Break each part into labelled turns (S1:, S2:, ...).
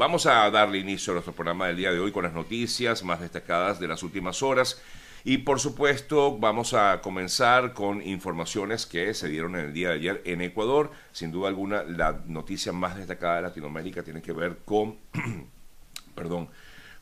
S1: Vamos a darle inicio a nuestro programa del día de hoy con las noticias más destacadas de las últimas horas. Y por supuesto vamos a comenzar con informaciones que se dieron en el día de ayer en Ecuador. Sin duda alguna, la noticia más destacada de Latinoamérica tiene que ver con, perdón,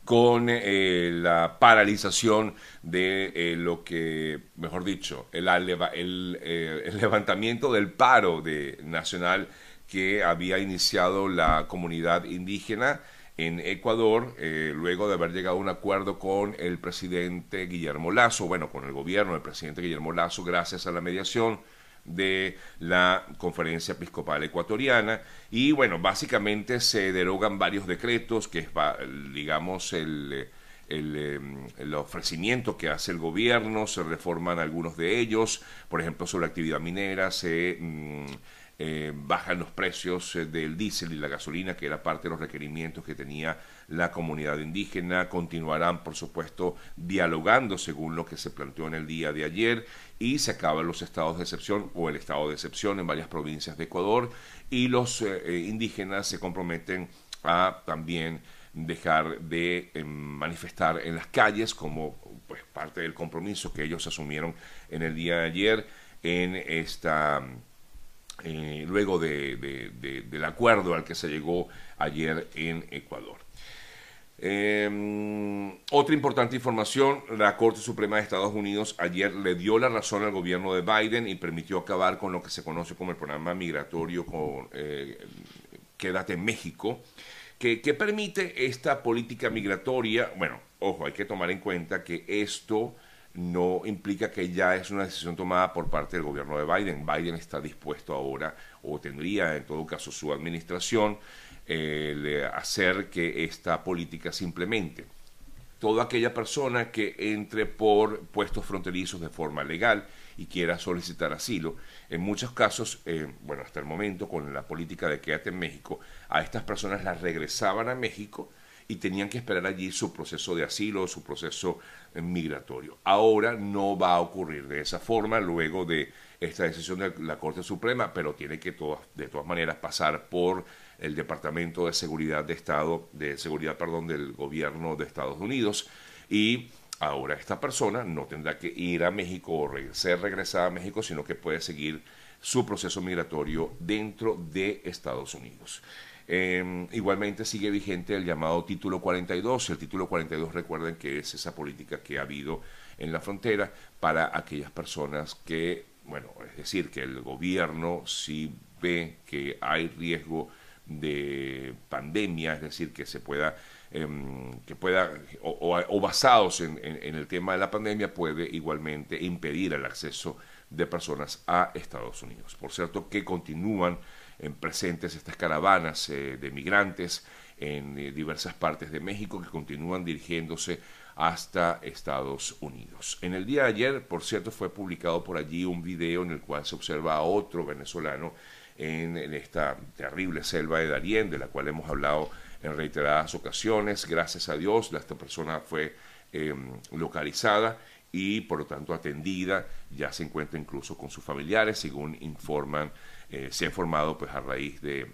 S1: con eh, la paralización de eh, lo que, mejor dicho, el, eh, el, levantamiento del paro de nacional que había iniciado la comunidad indígena en Ecuador, luego de haber llegado a un acuerdo con el presidente Guillermo Lazo, bueno, con el gobierno del presidente Guillermo Lazo, gracias a la mediación de la Conferencia Episcopal Ecuatoriana. Y bueno, básicamente se derogan varios decretos que es, digamos, el, em, el, ofrecimiento que hace el gobierno, se reforman algunos de ellos, por ejemplo, sobre actividad minera, se... Mm, eh, bajan los precios eh, del diésel y la gasolina, que era parte de los requerimientos que tenía la comunidad indígena. Continuarán, por supuesto, dialogando según lo que se planteó en el día de ayer y se acaban los estados de excepción o el estado de excepción en varias provincias de Ecuador y los eh, indígenas se comprometen a también dejar de manifestar en las calles como pues parte del compromiso que ellos asumieron en el día de ayer en esta eh, luego del acuerdo al que se llegó ayer en Ecuador. Em, otra importante información, la Corte Suprema de Estados Unidos ayer le dio la razón al gobierno de Biden y permitió acabar con lo que se conoce como el programa migratorio con, eh, Quédate en México, que permite esta política migratoria, bueno, ojo, hay que tomar en cuenta que esto no implica que ya es una decisión tomada por parte del gobierno de Biden. Biden está dispuesto ahora, o tendría en todo caso su administración, eh, hacer que esta política se implemente. Toda aquella persona que entre por puestos fronterizos de forma legal y quiera solicitar asilo, en muchos casos, eh, bueno, hasta el momento con la política de quédate en México, a estas personas las regresaban a México y tenían que esperar allí su proceso de asilo, su proceso eh, migratorio. Ahora no va a ocurrir de esa forma luego de esta decisión de la Corte Suprema, pero tiene que de todas maneras pasar por el Departamento de Seguridad de Estado, de Seguridad, perdón, del Gobierno de Estados Unidos y ahora esta persona no tendrá que ir a México o ser regresada a México, sino que puede seguir su proceso migratorio dentro de Estados Unidos. Em, igualmente sigue vigente el llamado título 42. El título 42 recuerden que es esa política que ha habido en la frontera para aquellas personas que, bueno, es decir, que el gobierno si ve que hay riesgo de pandemia, es decir, que se pueda, em, que pueda, o, basados en, el tema de la pandemia, puede igualmente impedir el acceso de personas a Estados Unidos. Por cierto, que continúan presentes estas caravanas eh, de migrantes en eh, diversas partes de México que continúan dirigiéndose hasta Estados Unidos. En el día de ayer, por cierto, fue publicado por allí un video en el cual se observa a otro venezolano en, esta terrible selva de Darién, de la cual hemos hablado en reiteradas ocasiones. Gracias a Dios, esta persona fue em, localizada y por lo tanto atendida, ya se encuentra incluso con sus familiares, según informan eh, se ha informado pues a raíz de,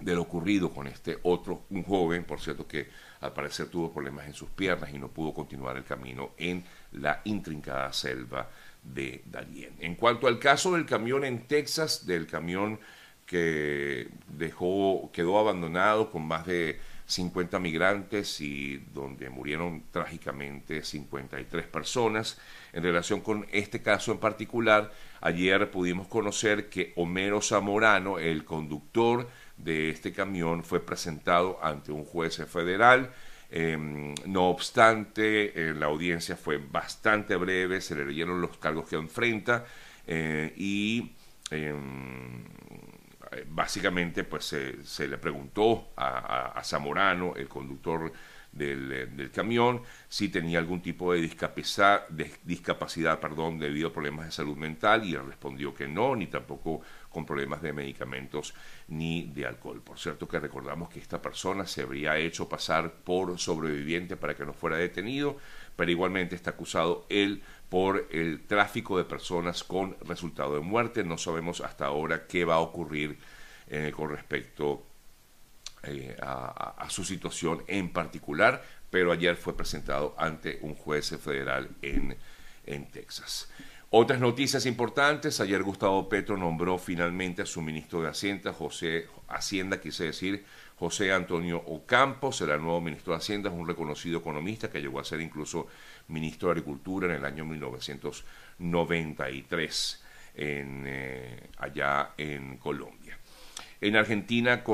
S1: lo ocurrido con este otro, un joven, por cierto, que al parecer tuvo problemas en sus piernas y no pudo continuar el camino en la intrincada selva de Darien. En cuanto al caso del camión en Texas, del camión que dejó, quedó abandonado con más de 50 migrantes y donde murieron trágicamente 53 personas. En relación con este caso en particular, ayer pudimos conocer que Homero Zamorano, el conductor de este camión, fue presentado ante un juez federal. Em, no obstante, eh, la audiencia fue bastante breve, se le leyeron los cargos que enfrenta eh, y em, básicamente pues se, le preguntó a, Zamorano, el conductor eh, del, camión, si tenía algún tipo de discapacidad, discapacidad perdón, debido a problemas de salud mental y él respondió que no, ni tampoco con problemas de medicamentos ni de alcohol. Por cierto que recordamos que esta persona se habría hecho pasar por sobreviviente para que no fuera detenido, pero igualmente está acusado él por el tráfico de personas con resultado de muerte. No sabemos hasta ahora qué va a ocurrir eh, con respecto eh, a, su situación en particular, pero ayer fue presentado ante un juez federal en, en Texas. Otras noticias importantes, ayer Gustavo Petro nombró finalmente a su ministro de Hacienda, José Hacienda, quise decir, José Antonio Ocampo, será el nuevo ministro de Hacienda, es un reconocido economista que llegó a ser incluso ministro de Agricultura en el año 1993, en, eh, allá en Colombia. En Argentina,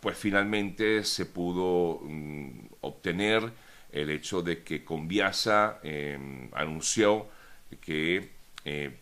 S1: pues finalmente se pudo mm, obtener el hecho de que Conviasa em, anunció que eh,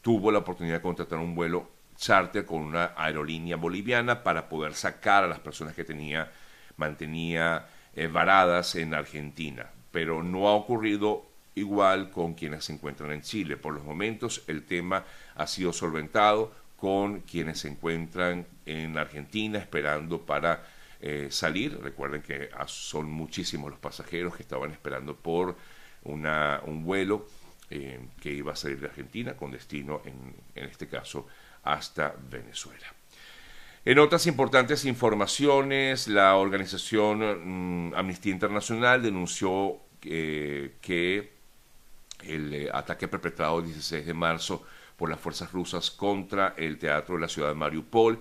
S1: tuvo la oportunidad de contratar un vuelo charter con una aerolínea boliviana para poder sacar a las personas que tenía, mantenía eh, varadas en Argentina. Pero no ha ocurrido igual con quienes se encuentran en Chile. Por los momentos el tema ha sido solventado con quienes se encuentran en Argentina esperando para eh, salir. Recuerden que son muchísimos los pasajeros que estaban esperando por un vuelo eh, que iba a salir de Argentina con destino, en, este caso, hasta Venezuela. En otras importantes informaciones, la organización mm, Amnistía Internacional denunció eh, que el ataque perpetrado el 16 de marzo por las fuerzas rusas contra el teatro de la ciudad de Mariupol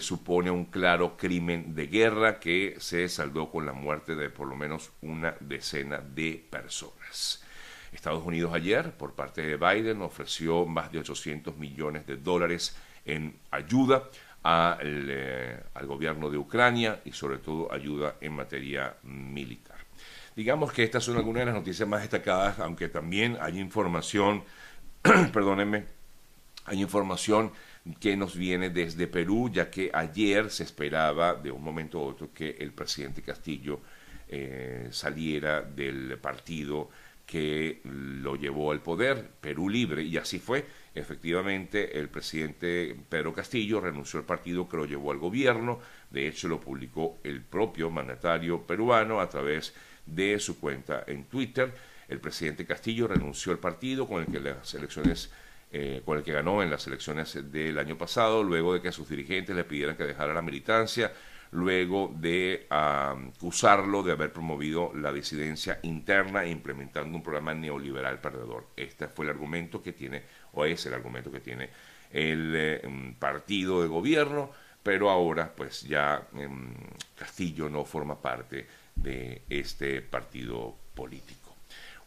S1: supone un claro crimen de guerra que se saldó con la muerte de por lo menos una decena de personas. Estados Unidos ayer, por parte de Biden, ofreció más de 800 millones de dólares en ayuda eh, al gobierno de Ucrania y sobre todo ayuda en materia militar. Digamos que estas son algunas de las noticias más destacadas, aunque también hay información, perdónenme, hay información que nos viene desde Perú, ya que ayer se esperaba de un momento a otro que el presidente Castillo eh, saliera del partido que lo llevó al poder, Perú Libre, y así fue. Efectivamente, el presidente Pedro Castillo renunció al partido que lo llevó al gobierno, de hecho lo publicó el propio mandatario peruano a través de su cuenta en Twitter. El presidente Castillo renunció al partido con el que las elecciones eh, con el que ganó en las elecciones del año pasado, luego de que a sus dirigentes le pidieran que dejara la militancia, luego de acusarlo de haber promovido la disidencia interna e implementando un programa neoliberal perdedor. Este fue el argumento que tiene, o es el argumento que tiene el eh, partido de gobierno, pero ahora pues ya em, Castillo no forma parte de este partido político.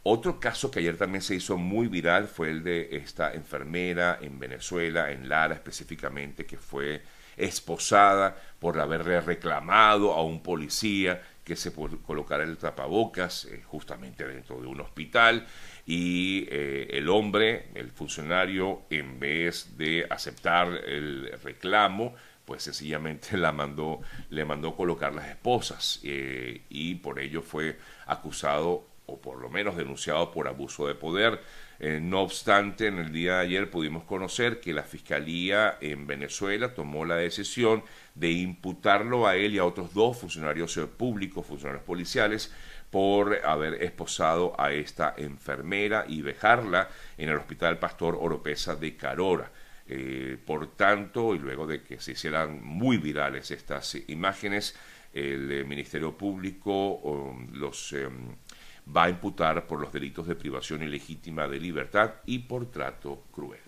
S1: Otro caso que ayer también se hizo muy viral fue el de esta enfermera en Venezuela, en Lara específicamente, que fue esposada por haberle reclamado a un policía que se colocara el tapabocas eh, justamente dentro de un hospital. Y eh, el hombre, el funcionario, en vez de aceptar el reclamo, pues sencillamente la mandó, le mandó colocar las esposas eh, y por ello fue acusado o por lo menos denunciado por abuso de poder. Eh, no obstante, en el día de ayer pudimos conocer que la Fiscalía en Venezuela tomó la decisión de imputarlo a él y a otros dos funcionarios públicos, funcionarios policiales, por haber esposado a esta enfermera y dejarla en el Hospital Pastor Oropesa de Carora. Eh, por tanto, y luego de que se hicieran muy virales estas imágenes, el eh, Ministerio Público, los em, va a imputar por los delitos de privación ilegítima de libertad y por trato cruel.